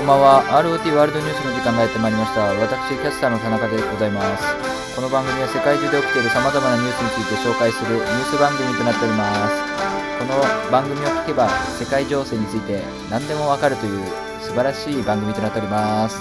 こんばんは。ROT ワールドニュースの時間がやってまいりました。私キャスターの田中でございます。この番組は世界中で起きている様々なニュースについて紹介するニュース番組となっております。この番組を聞けば世界情勢について何でもわかるという素晴らしい番組となっております。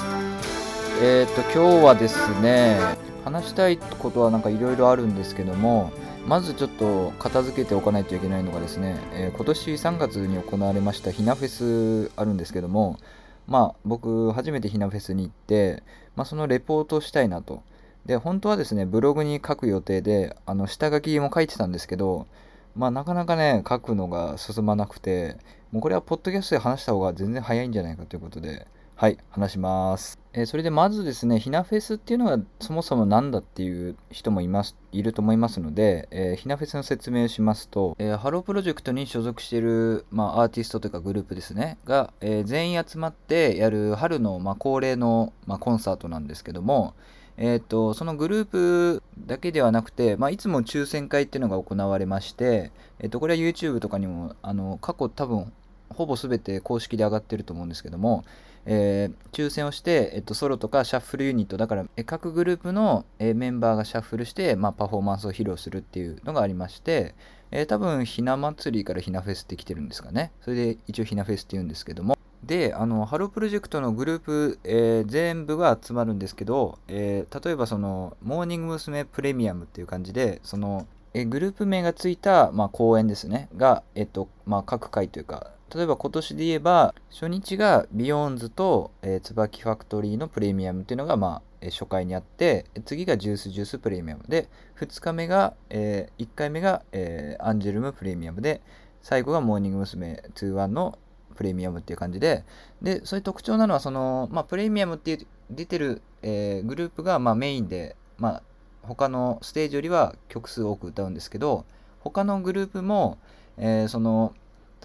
えー、っと今日はですね話したいことはなんかいろいろあるんですけどもまずちょっと片付けておかないといけないのがですね、えー、今年3月に行われましたひなフェスあるんですけども、まあ僕初めてひなフェスに行って、まあ、そのレポートをしたいなと。で、本当はですね、ブログに書く予定で、あの下書きも書いてたんですけど、まあなかなかね、書くのが進まなくて、もうこれはポッドキャストで話した方が全然早いんじゃないかということで、はい、話します。えー、それでまずですね、ひなフェスっていうのはそもそも何だっていう人もいますいると思いますので、えー、ひなフェスの説明をしますと、えー、ハロープロジェクトに所属している、まあ、アーティストというかグループですね、が、え全員集まってやる春の、まあ、恒例の、まあ、コンサートなんですけども、えーと、そのグループだけではなくて、まあ、いつも抽選会っていうのが行われまして、えーとこれは YouTube とかにもあの過去多分ほぼ全て公式で上がってると思うんですけども、えー、抽選をして、えっと、ソロとかシャッフルユニットだから、各グループの、えメンバーがシャッフルして、まあ、パフォーマンスを披露するっていうのがありまして、えー、多分ひな祭りからひなフェスって来てるんですかね。それで一応ひなフェスって言うんですけども。であのハロープロジェクトのグループ、えー、全部が集まるんですけど、え、例えばそのモーニング娘。プレミアムっていう感じでそのえグループ名がついた、まあ、公演ですね。が、えっとまあ、各回というか例えば今年で言えば、初日が BEYOOOOONDS と、えー、椿ファクトリーのプレミアムっていうのが、まあ、え、初回にあって、次が Juice=Juice プレミアムで、2日目が、えー、1回目が、えー、アンジュルムプレミアムで、最後がモーニング娘。21のプレミアムっていう感じで、で、そういう特徴なのは、その、まあ、プレミアムっていう出てる、えー、グループが、まあ、メインで、まあ、他のステージよりは曲数多く歌うんですけど、他のグループも、えー、その、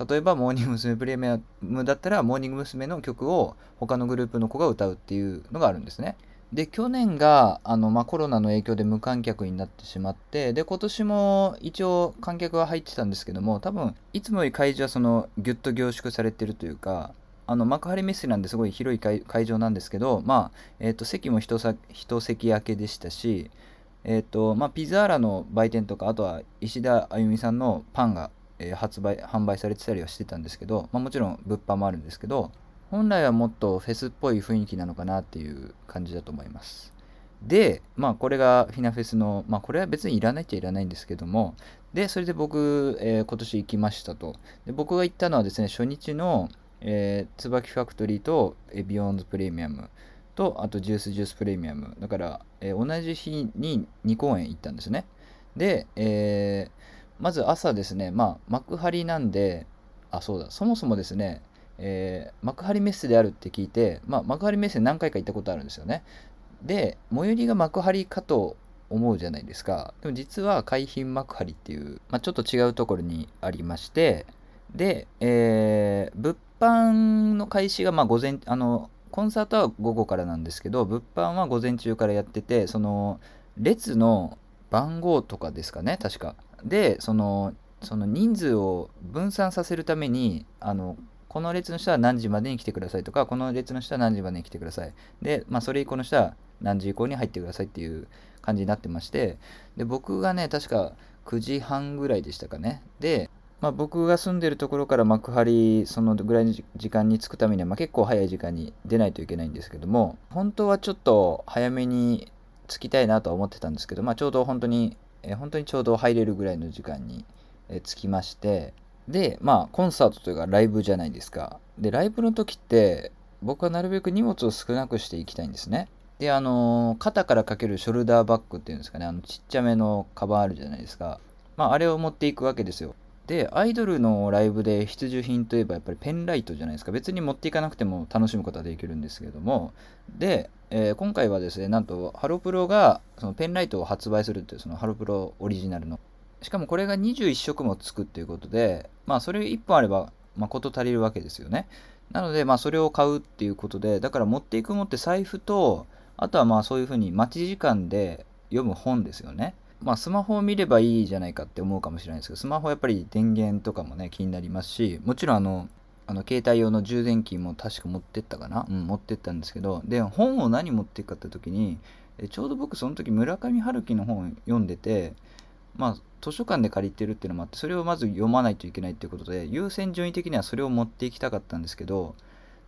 例えばモーニング娘。プレミアムだったらモーニング娘。の曲を他のグループの子が歌うっていうのがあるんですね。で去年があの、まあ、コロナの影響で無観客になってしまってで今年も一応観客は入ってたんですけども多分いつもより会場はそのギュッと凝縮されてるというかあの幕張メッセなんですごい広い会場なんですけど、まあえー、と席も一席空けでしたし、えーとまあ、ピザーラの売店とかあとは石田あゆみさんのパンがえー、発売販売されてたりはしてたんですけど、まあ、もちろん物販もあるんですけど本来はもっとフェスっぽい雰囲気なのかなっていう感じだと思います。でまあこれがフィナフェスのまあこれは別にいらないっちゃいらないんですけどもでそれで僕、えー、今年行きましたと。で僕が行ったのはですね初日の、えー、椿ファクトリーと、えビヨンズプレミアムとあとジュースジュースプレミアム。だから、えー、同じ日に2公演行ったんですね。で、えーまず朝ですね、まあ、幕張なんで、あ、そうだ、そもそもですね、えー、幕張メッセであるって聞いて、まあ、幕張メッセ何回か行ったことあるんですよね。で、最寄りが幕張かと思うじゃないですか。でも実は海浜幕張っていう、まあ、ちょっと違うところにありまして、で、えー、物販の開始がまあ午前、あの、コンサートは午後からなんですけど、物販は午前中からやってて、その、列の番号とかですかね、確か。でそのその人数を分散させるためにあのこの列の人は何時までに来てくださいとかこの列の人は何時までに来てください。で、まあ、それ以降の人は何時以降に入ってくださいっていう感じになってましてで僕がね確か9時半ぐらいでしたかね。で、まあ、僕が住んでるところから幕張そのぐらいの時間に着くためには、まあ、結構早い時間に出ないといけないんですけども本当はちょっと早めに着きたいなとは思ってたんですけど、まあ、ちょうど本当にえ本当にちょうど入れるぐらいの時間に、え着きましてでまあコンサートというかライブじゃないですか。でライブの時って僕はなるべく荷物を少なくしていきたいんですね。であの肩からかけるショルダーバッグっていうんですかね。あのちっちゃめのカバンあるじゃないですか。まああれを持っていくわけですよ。でアイドルのライブで必需品といえばやっぱりペンライトじゃないですか。別に持っていかなくても楽しむことはできるんですけども。で、えー、今回はですねなんとハロプロがそのペンライトを発売するっていうそのハロプロオリジナルの。しかもこれが21色もつくっていうことでまあそれ1本あればまこと足りるわけですよね。なのでまあそれを買うっていうことでだから持っていくもって財布とあとはまあそういうふうに待ち時間で読む本ですよね。まあ、スマホを見ればいいじゃないかって思うかもしれないですけど、スマホやっぱり電源とかもね、気になりますし、もちろんあの、あの携帯用の充電器も確か持ってったかな、うん、持ってったんですけどで本を何持っていくかって時にちょうど僕その時村上春樹の本読んでてまあ図書館で借りてるっていうのもあってそれをまず読まないといけないっていうことで優先順位的にはそれを持っていきたかったんですけど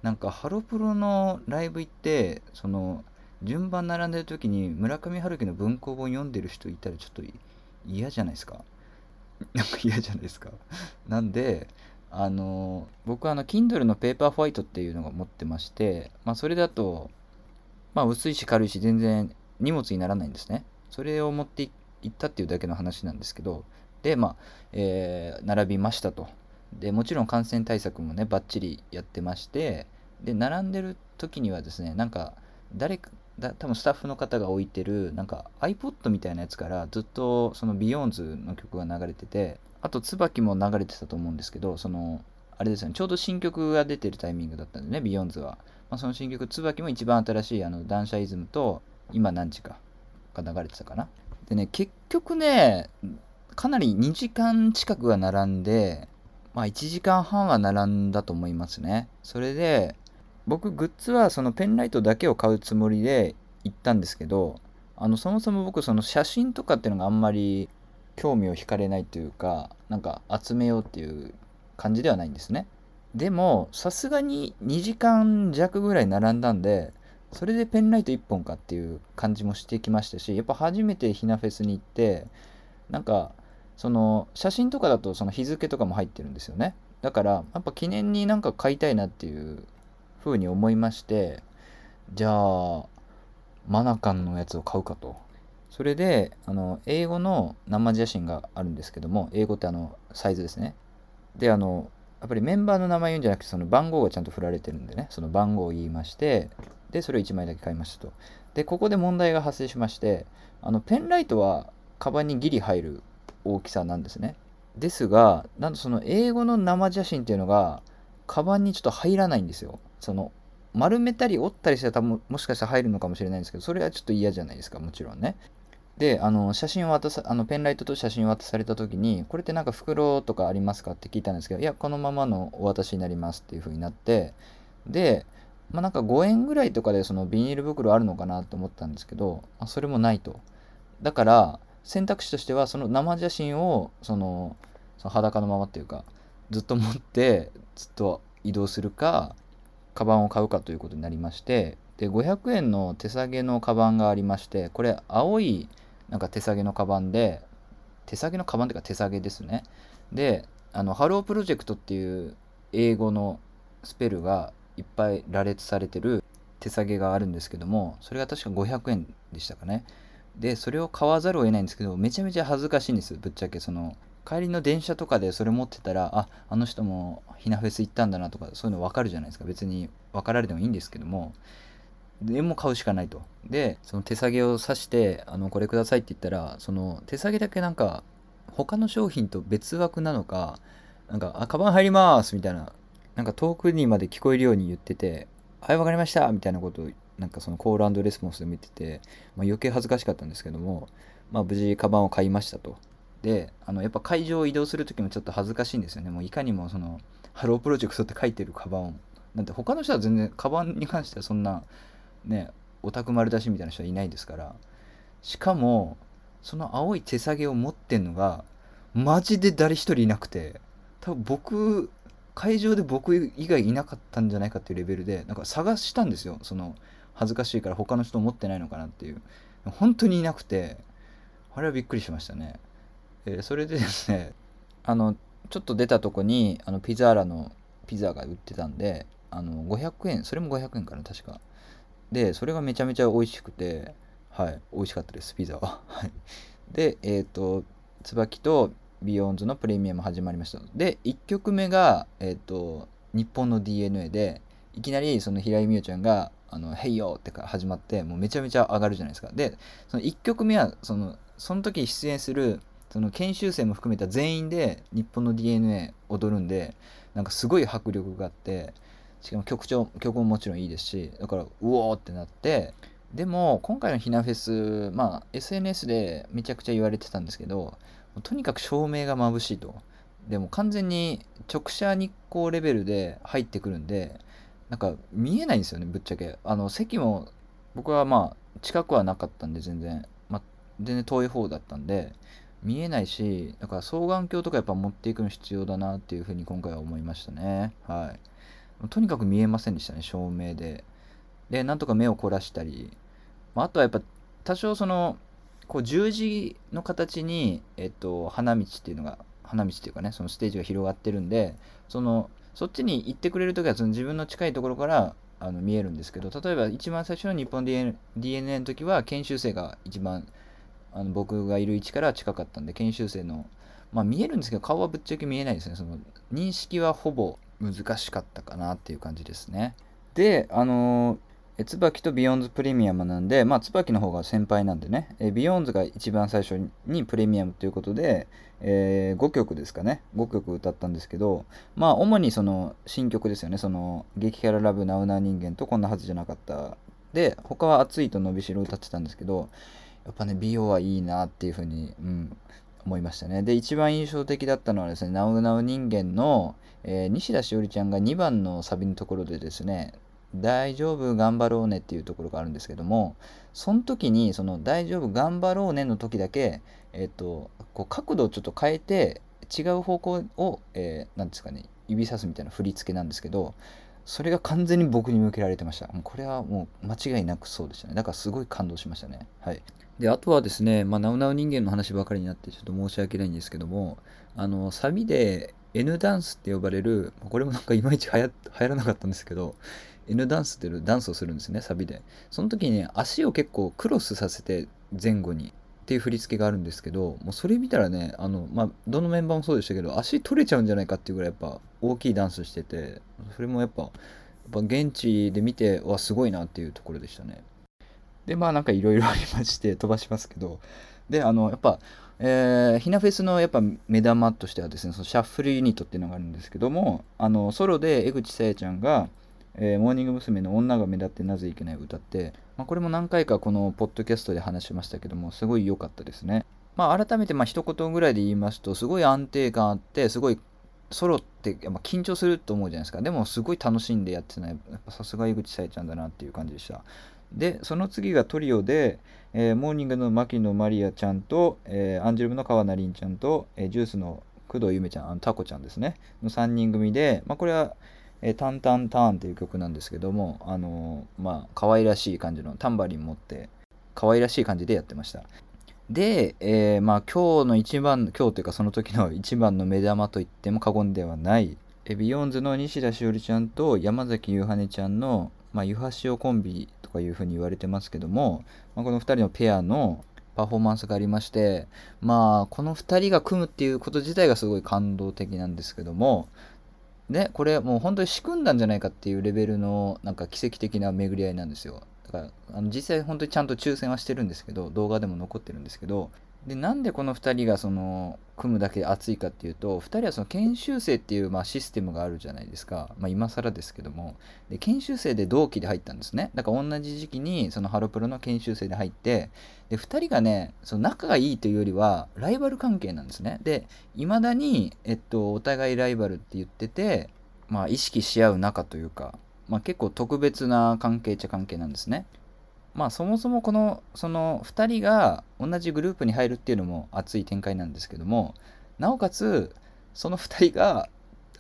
なんかハロプロのライブ行ってその順番並んでる時に村上春樹の文庫本読んでる人いたらちょっと嫌じゃないですか？なんか嫌じゃないですか？なんであの僕はあの Kindle のペーパーファイトっていうのが持ってまして、まあ、それだと、まあ、薄いし軽いし全然荷物にならないんですね。それを持っていったっていうだけの話なんですけどでまあ、えー、並びましたと。でもちろん感染対策もねバッチリやってましてで並んでる時にはですねなんか誰かだ多分スタッフの方が置いてるなんか iPod みたいなやつからずっとその BEYOOOOONDS の曲が流れててあと椿も流れてたと思うんですけどそのあれですよねちょうど新曲が出てるタイミングだったんでね BEYOOOOONDS は、まあ、その新曲椿も一番新しいあの断捨 ISM と今何時かが流れてたかな。でね結局ねかなり2時間近くが並んでまあ1時間半は並んだと思いますね。それで僕グッズはそのペンライトだけを買うつもりで行ったんですけどあのそもそも僕その写真とかっていうのがあんまり興味を惹かれないというかなんか集めようっていう感じではないんですね。でもさすがに2時間弱ぐらい並んだんでそれでペンライト1本かっていう感じもしてきましたしやっぱ初めてひなフェスに行ってなんかその写真とかだとその日付とかも入ってるんですよね。だからやっぱ記念になんか買いたいなっていうふうに思いましてじゃあマナカンのやつを買うかと。それであの英語の生写真があるんですけども英語ってあのサイズですね。であのやっぱりメンバーの名前言うんじゃなくてその番号がちゃんと振られてるんでね。その番号を言いましてでそれを1枚だけ買いましたと。でここで問題が発生しましてあのペンライトはカバンにギリ入る大きさなんですね。ですがなんとその英語の生写真っていうのがカバンにちょっと入らないんですよ。その丸めたり折ったりしたら多分もしかしたら入るのかもしれないんですけどそれはちょっと嫌じゃないですかもちろんね。であの写真を渡さあのペンライトと写真を渡された時にこれってなんか袋とかありますかって聞いたんですけどいやこのままのお渡しになりますっていう風になってでまあなんか5円ぐらいとかでそのビニール袋あるのかなと思ったんですけど、まあ、それもないと。だから選択肢としてはその生写真をそのその裸のままっていうかずっと持ってずっと移動するかカバンを買うかということになりましてで500円の手提げのカバンがありましてこれ青いなんか手提げのカバンで手提げのカバンっていうか手提げですね。であのハロープロジェクトっていう英語のスペルがいっぱい羅列されてる手提げがあるんですけどもそれが確か500円でしたかね。でそれを買わざるを得ないんですけどめちゃめちゃ恥ずかしいんですぶっちゃけその帰りの電車とかでそれ持ってたらああの人もひなフェス行ったんだなとかそういうの分かるじゃないですか。別に分かられてもいいんですけども。でも買うしかないと。でその手提げを刺してあのこれくださいって言ったらその手提げだけなんか他の商品と別枠なのかなんか「あカバン入ります」みたいななんか遠くにまで聞こえるように言ってて「はい分かりました」みたいなことをなんかそのコールレスポンスで見てて、まあ、余計恥ずかしかったんですけども、まあ、無事カバンを買いましたと。であのやっぱ会場を移動する時もちょっと恥ずかしいんですよね。もういかにもそのハロープロジェクトって書いてるカバンを。なんて他の人は全然カバンに関してはそんなねオタク丸出しみたいな人はいないですから。しかもその青い手提げを持ってんのがマジで誰一人いなくて。多分僕会場で僕以外いなかったんじゃないかっていうレベルでなんか探したんですよ。その恥ずかしいから他の人持ってないのかなっていう。本当にいなくて。あれはびっくりしましたね。えー、それでですね あのちょっと出たとこにあのピザーラのピザが売ってたんであの500円それも500円かな確か。でそれがめちゃめちゃ美味しくてはい美味しかったですピザは。でえっ、ー、と椿と BEYOOOOONDS のプレミアム始まりました。で1曲目がえっ、ー、と日本の DNA でいきなりその平井美葉ちゃんが「あのヘイヨー」ってか始まってもうめちゃめちゃ上がるじゃないですか。でその1曲目はそのその時出演するその研修生も含めた全員で日本の DNA 踊るんでなんかすごい迫力があってしかも曲調曲ももちろんいいですしだからうおーってなってでも今回のひなフェスまあ SNS でめちゃくちゃ言われてたんですけどとにかく照明が眩しいと。でも完全に直射日光レベルで入ってくるんでなんか見えないんですよねぶっちゃけ。あの席も僕はまあ近くはなかったんで全然、まあ、全然遠い方だったんで見えないしだから双眼鏡とかやっぱ持っていくの必要だなっていうふうに今回は思いましたね。はい。とにかく見えませんでしたね照明で。でなんとか目を凝らしたり、まあ、あとはやっぱ多少そのこう十字の形に、えっと、花道っていうのが花道っていうかねそのステージが広がってるんでそのそっちに行ってくれる時はその自分の近いところからあの見えるんですけど例えば一番最初の日本 DNA, DNA の時は研修生が一番あの僕がいる位置から近かったんで研修生のまあ見えるんですけど顔はぶっちゃけ見えないですね。その認識はほぼ難しかったかなっていう感じですね。であのえ椿と BEYOOOOONDS プレミアムなんで、まあ、椿の方が先輩なんでね、え BEYOOOOONDS が一番最初にプレミアムということで、えー、5曲ですかね、5曲歌ったんですけど、まあ、主にその新曲ですよね、その、激辛 LOVE Now Now 人間とこんなはずじゃなかった。で、他は熱いと伸びしろ歌ってたんですけど、やっぱね、美容はいいなっていうふうに、うん、思いましたね。で、一番印象的だったのはですね、ナウナウ人間の、えー、西田しおりちゃんが2番のサビのところでですね、大丈夫頑張ろうねっていうところがあるんですけどもその時にその大丈夫頑張ろうねの時だけえっ、とこう角度をちょっと変えて違う方向を何、えー、ですかね指さすみたいな振り付けなんですけどそれが完全に僕に向けられてました。これはもう間違いなくそうでしたね。だからすごい感動しましたね。はい。であとはですね、まあ、ナウナウ人間の話ばかりになってちょっと申し訳ないんですけどもあのサビで N ダンスって呼ばれるこれもなんかいまいち流行らなかったんですけど N ダンスっていうダンスをするんですねサビで。その時にね足を結構クロスさせて前後にっていう振り付けがあるんですけどもうそれ見たらねあの、まあ、どのメンバーもそうでしたけど足取れちゃうんじゃないかっていうぐらいやっぱ大きいダンスしててそれもやっぱやっぱ現地で見てわすごいなっていうところでしたね。でまあなんかいろいろありまして飛ばしますけどであのやっぱえー、ひなフェスのやっぱ目玉としてはですねそのシャッフルユニットっていうのがあるんですけどもあのソロで江口さやちゃんがえー、モーニング娘。の女が目立ってなぜいけない歌って、まあ、これも何回かこのポッドキャストで話しましたけども、すごい良かったですね。まあ、改めてまあ一言ぐらいで言いますと、すごい安定感あって、すごいソロってやっぱ緊張すると思うじゃないですか。でもすごい楽しんでやってない。さすが井口さえちゃんだなっていう感じでした。で、その次がトリオで、えー、モーニングの牧野マリアちゃんと、えー、アンジュルムの川名凛ちゃんと、えー、ジュースの工藤ゆめちゃん、あのタコちゃんですね、の3人組で、まあ、これはえー、タンタンターンっていう曲なんですけども、あのー、まあ、可愛らしい感じのタンバリン持って、可愛らしい感じでやってました。で、えー、まあ、今日の一番、今日というかその時の 一番の目玉と言っても過言ではない、ビヨンズの西田しおりちゃんと山崎ゆはねちゃんの、まあ、ゆはしおコンビとかいうふうに言われてますけども、まあ、この2人のペアのパフォーマンスがありまして、まあ、この2人が組むっていうこと自体がすごい感動的なんですけども、ね、これもう本当に仕組んだんじゃないかっていうレベルのなんか奇跡的な巡り合いなんですよ。だからあの実際本当にちゃんと抽選はしてるんですけど動画でも残ってるんですけどでなんでこの2人がその組むだけで熱いかっていうと2人はその研修生っていうまあシステムがあるじゃないですか、まあ、今更ですけども。で研修生で同期で入ったんですね。だから同じ時期にそのハロプロの研修生で入ってで2人がねその仲がいいというよりはライバル関係なんですね。でいまだに、えっと、お互いライバルって言っててまあ意識し合う仲というか、まあ、結構特別な関係っちゃ関係なんですね。まあそもそもこのその2人が同じグループに入るっていうのも熱い展開なんですけどもなおかつその2人が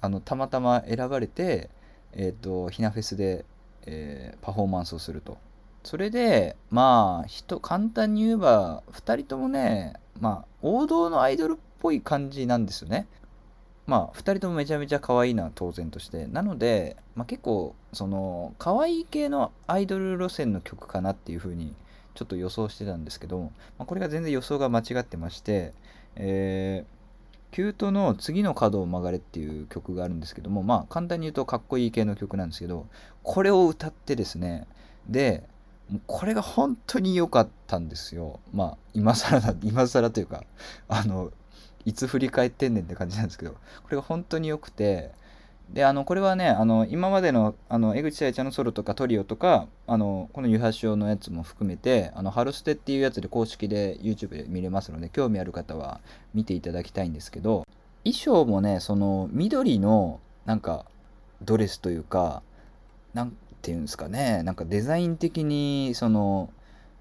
あのたまたま選ばれてえっ、ー、とひなフェスで、えー、パフォーマンスをすると。それでまあ人簡単に言えば2人ともねまあ王道のアイドルっぽい感じなんですよね。まあ2人ともめちゃめちゃ可愛いのは当然として。なので、まあ、結構その可愛い系のアイドル路線の曲かなっていう風にちょっと予想してたんですけど、まあ、これが全然予想が間違ってましてえー、キュートの次の角を曲がれっていう曲があるんですけどもまあ簡単に言うとかっこいい系の曲なんですけどこれを歌ってですねでこれが本当に良かったんですよ。まあ今更だ今更というかあのいつ振り返ってんねんって感じなんですけどこれが本当に良くてであのこれはねあの今までのあの江口さやちゃんのソロとかトリオとかあのこの「湯橋のやつも含めて「あのハルステ」っていうやつで公式で YouTube で見れますので興味ある方は見ていただきたいんですけど衣装もねその緑のなんかドレスというかなんていうんですかねなんかデザイン的にその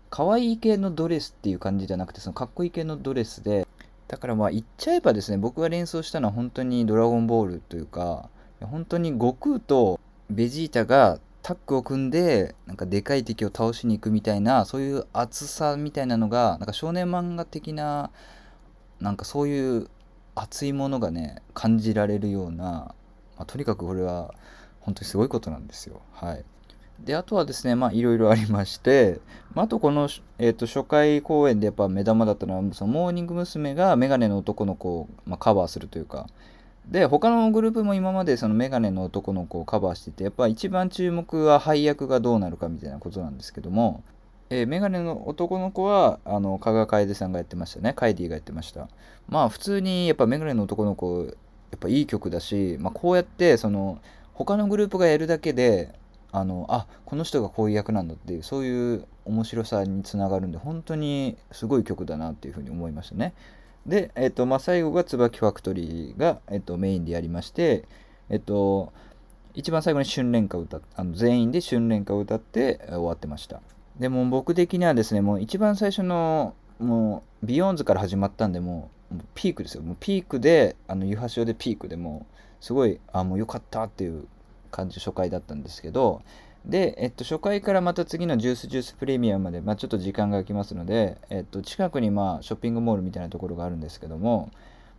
可愛い系のドレスっていう感じじゃなくてそのかっこいい系のドレスでだからまあ言っちゃえばですね僕が連想したのは本当にドラゴンボールというか本当に悟空とベジータがタッグを組んでなんかでかい敵を倒しに行くみたいなそういう熱さみたいなのがなんか少年漫画的ななんかそういう熱いものがね感じられるような、まあ、とにかくこれは本当にすごいことなんですよ。はい、であとはですねまあいろいろ ありまして、まあ、とこの、えーと、初回公演でやっぱ目玉だったのはそのモーニング娘。がメガネの男の子を、まあ、カバーするというかで他のグループも今までそのメガネの男の子をカバーしててやっぱ一番注目は配役がどうなるかみたいなことなんですけども、えー、メガネの男の子はあの加賀楓さんがやってましたねカイディがやってましたまあ普通にやっぱメガネの男の子やっぱいい曲だし、まあ、こうやってその他のグループがやるだけであのあこの人がこういう役なんだっていうそういう面白さにつながるんで本当にすごい曲だなっていうふうに思いましたね。で、えっと、まあ、最後が椿ファクトリーが、えっと、メインでやりまして、えっと、一番最後に春蓮歌を歌、あの全員で春蓮歌を歌って終わってました。でも僕的にはですね、もう一番最初の、もう、ビヨンズから始まったんで、もう、ピークですよ。もうピークで、あの、ユハシオでピークでもう、すごい、あ、もう良かったっていう感じ、初回だったんですけど、で、えっと、初回からまた次のジュースジュースプレミアムまで、まあ、ちょっと時間が空きますので、えっと、近くにまあショッピングモールみたいなところがあるんですけども、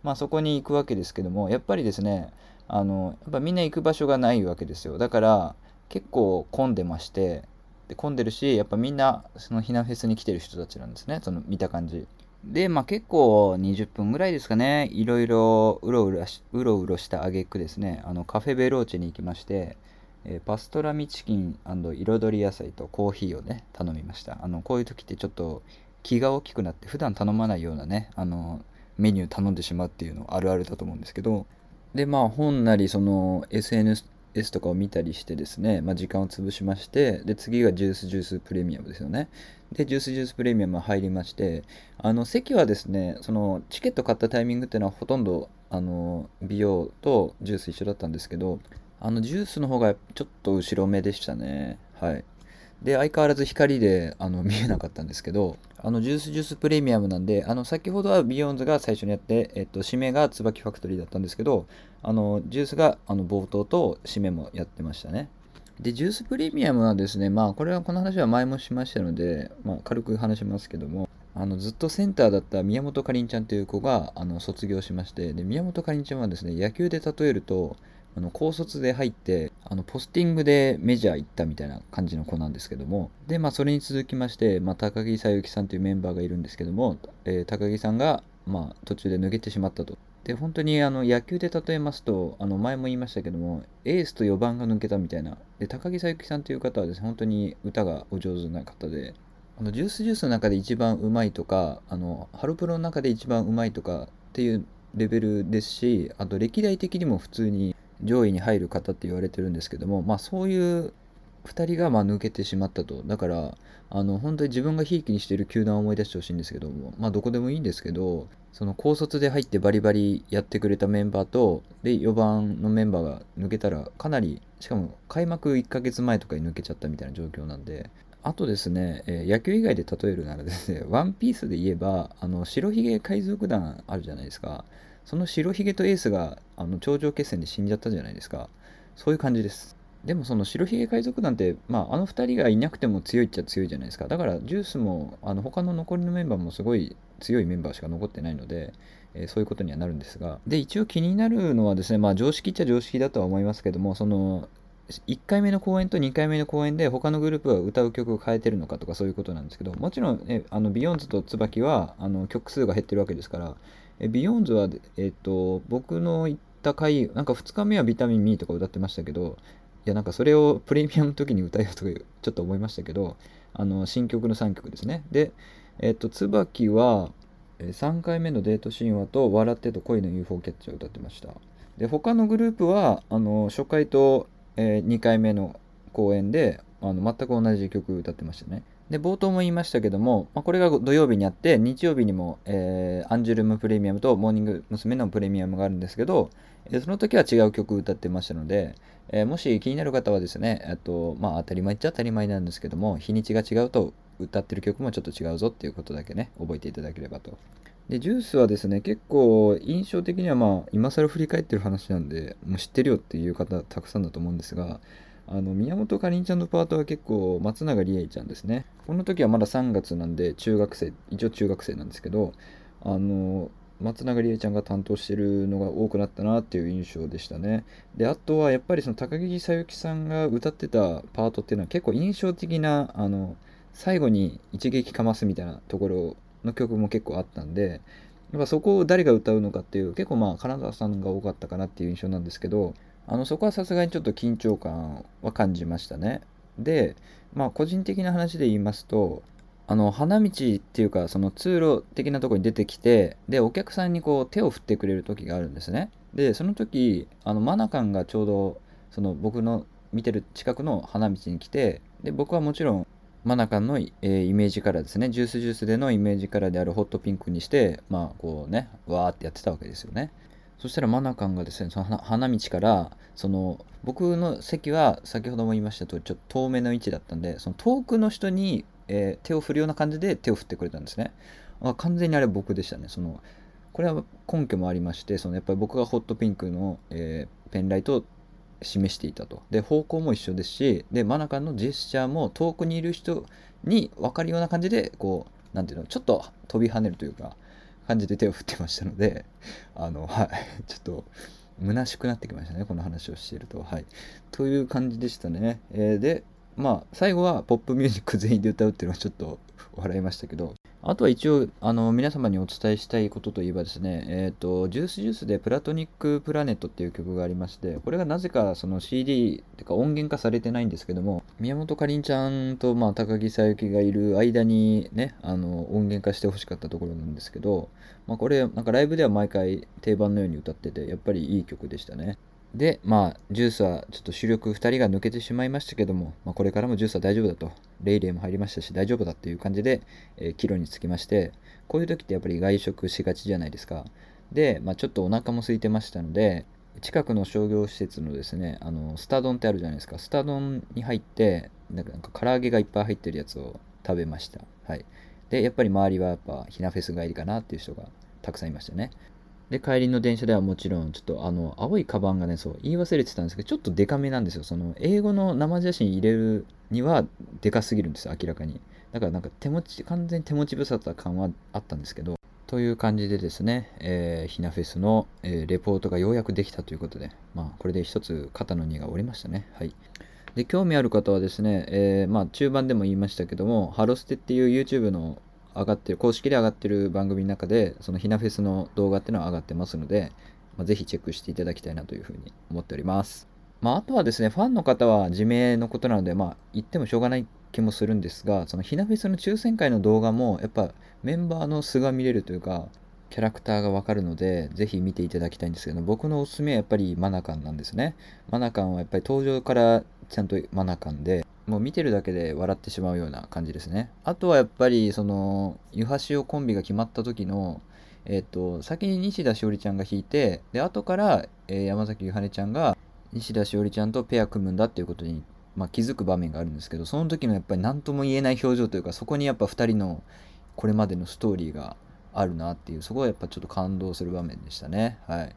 まあ、そこに行くわけですけども、やっぱりですね、あのやっぱみんな行く場所がないわけですよ。だから結構混んでまして、で混んでるし、やっぱみんなその避難フェスに来てる人たちなんですね、その見た感じ。で、まあ結構20分ぐらいですかね、いろいろうろうろうろうろした挙句ですね、あのカフェベローチェに行きまして、えー、パストラミチキン彩り野菜とコーヒーをね頼みました。あのこういう時ってちょっと気が大きくなって普段頼まないようなねあのメニュー頼んでしまうっていうのあるあるだと思うんですけど。でまあ本なりその SNS とかを見たりしてですね、まあ、時間を潰しましてで次がジュースジュースプレミアムですよねでジュースジュースプレミアム入りましてあの席はですねそのチケット買ったタイミングっていうのはほとんどあの美容とジュース一緒だったんですけどあのジュースの方がちょっと後ろ目でしたね。はい。で、相変わらず光であの見えなかったんですけど、あの Juice=Juice プレミアムなんで、あの先ほどは BEYOOOOONDS が最初にやって、えっと、締めが椿ファクトリーだったんですけど、あの Juice があの冒頭と締めもやってましたね。で、 Juice プレミアムはですね、まあ、これはこの話は前もしましたので、まあ、軽く話しますけども、あのずっとセンターだった宮本佳林ちゃんという子があの卒業しまして、で宮本佳林ちゃんはですね、野球で例えると、あの高卒で入ってあのポスティングでメジャー行ったみたいな感じの子なんですけどもで、まあ、それに続きまして、まあ、高木さゆきさんというメンバーがいるんですけども、えー、高木さんが、まあ、途中で抜けてしまったと。で本当にあの野球で例えますとあの前も言いましたけどもエースと4番が抜けたみたいな。で高木さゆきさんという方はですね本当に歌がお上手な方であのジュースジュースの中で一番うまいとかあのハロプロの中で一番うまいとかっていうレベルですしあと歴代的にも普通に上位に入る方って言われてるんですけども、まあ、そういう2人がま抜けてしまったとだからあの本当に自分がひいきにしてる球団を思い出してほしいんですけども、まあ、どこでもいいんですけどその高卒で入ってバリバリやってくれたメンバーとで4番のメンバーが抜けたらかなりしかも開幕1ヶ月前とかに抜けちゃったみたいな状況なんであとですね、えー、野球以外で例えるならですね、ワンピースで言えば、あの白ひげ海賊団あるじゃないですか。その白ひげとエースがあの頂上決戦で死んじゃったじゃないですか。そういう感じです。でもその白ひげ海賊団って、まあ、あの2人がいなくても強いっちゃ強いじゃないですか。だからジュースもあの他の残りのメンバーもすごい強いメンバーしか残ってないので、えー、そういうことにはなるんですが。で、一応気になるのはですね、まあ常識っちゃ常識だとは思いますけども、その1回目の公演と2回目の公演で他のグループは歌う曲を変えてるのかとかそういうことなんですけどもちろん、ね、あのビヨンズと椿はあの曲数が減ってるわけですからえビヨンズは、えっと、僕の行った回なんか2日目はビタミン Me とか歌ってましたけどやなんかそれをプレミアムの時に歌えよとかちょっと思いましたけどあの新曲の3曲ですねでえっと椿は3回目のデート神話と笑ってと恋の UFO キャッチャーを歌ってましたで他のグループはあの初回とえ、2回目の公演であの全く同じ曲歌ってましたね。で冒頭も言いましたけども、まあ、これが土曜日にあって日曜日にも、えー、アンジュルムプレミアムとモーニング娘。のプレミアムがあるんですけど、えー、その時は違う曲歌ってましたので、えー、もし気になる方はですねと、まあ、当たり前っちゃ当たり前なんですけども日にちが違うと歌ってる曲もちょっと違うぞっていうことだけね覚えていただければと。でジュースはですね結構印象的にはまあ今更振り返ってる話なんでもう知ってるよっていう方たくさんだと思うんですがあの宮本かりんちゃんのパートは結構松永理恵ちゃんですねこの時はまだ3月なんで中学生一応中学生なんですけどあの松永理恵ちゃんが担当してるのが多くなったなっていう印象でしたねであとはやっぱりその高木さゆきさんが歌ってたパートっていうのは結構印象的なあの最後に一撃かますみたいなところの曲も結構あったんでやっぱそこを誰が歌うのかっていう結構まあ金沢さんが多かったかなっていう印象なんですけどあのそこはさすがにちょっと緊張感は感じましたね。で、まあ個人的な話で言いますと、あの花道っていうかその通路的なとこに出てきてでお客さんにこう手を振ってくれる時があるんですね。でその時あのマナカンがちょうどその僕の見てる近くの花道に来てで僕はもちろんマナカンの、えー、イメージカラーですね。ジュースジュースでのイメージカラーであるホットピンクにしてまあこうねわーってやってたわけですよね。そしたらマナカンがですね、その花道から、その僕の席は先ほども言いましたとちょっと遠めの位置だったんで、その遠くの人に、えー、手を振るような感じで手を振ってくれたんですね。あ完全にあれ僕でしたね。そのこれは根拠もありまして、そのやっぱり僕がホットピンクの、えー、ペンライトを示していたと。で、方向も一緒ですし、で、マナカンのジェスチャーも遠くにいる人に分かるような感じで、こう、なんていうの、ちょっと飛び跳ねるというか、感じで手を振ってましたので、あの、はい、ちょっと、虚しくなってきましたね、この話をしていると。はい。という感じでしたね。えー、で、まあ、最後はポップミュージック全員で歌うっていうのはちょっと笑いましたけど、あとは一応、あの、皆様にお伝えしたいことといえばですね、えっ、ー、と、ジュースジュースでプラトニックプラネットっていう曲がありまして、これがなぜかその CD っていうか音源化されてないんですけども、宮本かりんちゃんと、まあ、高木さゆきがいる間にね、あの、音源化してほしかったところなんですけど、まあ、これ、なんかライブでは毎回定番のように歌ってて、やっぱりいい曲でしたね。で、まあ、ジュースはちょっと主力2人が抜けてしまいましたけども、まあ、これからもジュースは大丈夫だと、レイレイも入りましたし、大丈夫だっていう感じで、えー、帰路につきまして、こういう時ってやっぱり外食しがちじゃないですか。で、まあ、ちょっとお腹も空いてましたので、近くの商業施設のですね、あのスタ丼ってあるじゃないですか。スタ丼に入って、なんかなんか唐揚げがいっぱい入ってるやつを食べました。はい。で、やっぱり周りはやっぱひなフェス帰りかなっていう人がたくさんいましたね。で、帰りの電車ではもちろん、ちょっとあの、青いカバンがね、そう、言い忘れてたんですけど、ちょっとデカめなんですよ。その、英語の生写真入れるには、デカすぎるんですよ、明らかに。だからなんか手持ち、完全に手持ち無沙汰感はあったんですけど、という感じでですね、えー、ひなフェスの、えー、レポートがようやくできたということで、まあ、これで一つ肩の荷が下りましたね。はい。で、興味ある方はですね、えー、まあ、中盤でも言いましたけども、ハロステっていう YouTube の上がってる、公式で上がってる番組の中で、そのひなフェスの動画っていうのは上がってますので、まあ、ぜひチェックしていただきたいなというふうに思っております。まあ、あとはですね、ファンの方は自明のことなので、まあ、言ってもしょうがない気もするんですが、そのひなフェスの抽選会の動画も、やっぱメンバーの素が見れるというか、キャラクターがわかるので、ぜひ見ていただきたいんですけど、僕のおすすめはやっぱりマナカンなんですね。マナカンはやっぱり登場からちゃんとマナカンで、もう見てるだけで笑ってしまうような感じですね。あとはやっぱり、その、湯橋をコンビが決まった時の、えっ、と、先に西田しおりちゃんが弾いて、で、後から、えー、山崎ゆはねちゃんが、西田しおりちゃんとペア組むんだっていうことに、まあ、気づく場面があるんですけど、その時のやっぱり何とも言えない表情というか、そこにやっぱ2人のこれまでのストーリーがあるなっていう、そこはやっぱちょっと感動する場面でしたね。はい。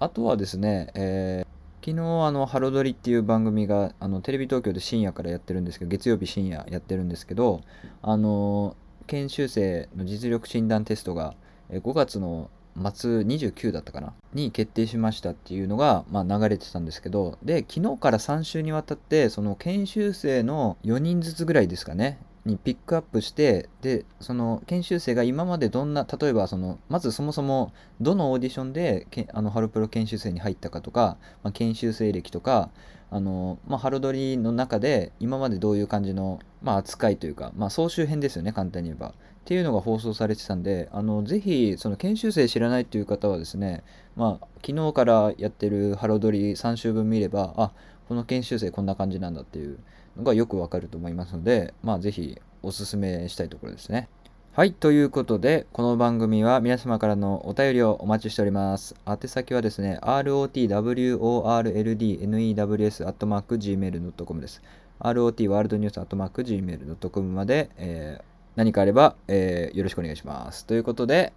あとはですね、えー昨日あのハロドリっていう番組があのテレビ東京で深夜からやってるんですけど月曜日深夜やってるんですけどあの研修生の実力診断テストが5月の末29だったかな？に決定しましたっていうのが、まあ、流れてたんですけどで昨日から3週にわたってその研修生の4人ずつぐらいですかねにピックアップしてでその研修生が今までどんな例えばそのまずそもそもどのオーディションでけあのハロプロ研修生に入ったかとか、まあ、研修生歴とかあの、まあ、ハロドリの中で今までどういう感じの、まあ、扱いというか、まあ、総集編ですよね簡単に言えば。っていうのが放送されてたんであのぜひその研修生知らないっていう方はですね、まあ、昨日からやってるハロドリ3週分見ればあこの研修生こんな感じなんだっていうのがよくわかると思いますので、まあ、ぜひおすすめしたいところですね。はい。ということで、この番組は皆様からのお便りをお待ちしております。宛先はですね、rotworldnews.gmail.com です。rot ワールドニュース .gmail.com まで、えー何かあれば、えーよろしくお願いします。ということで、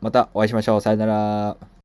またお会いしましょう。さよなら。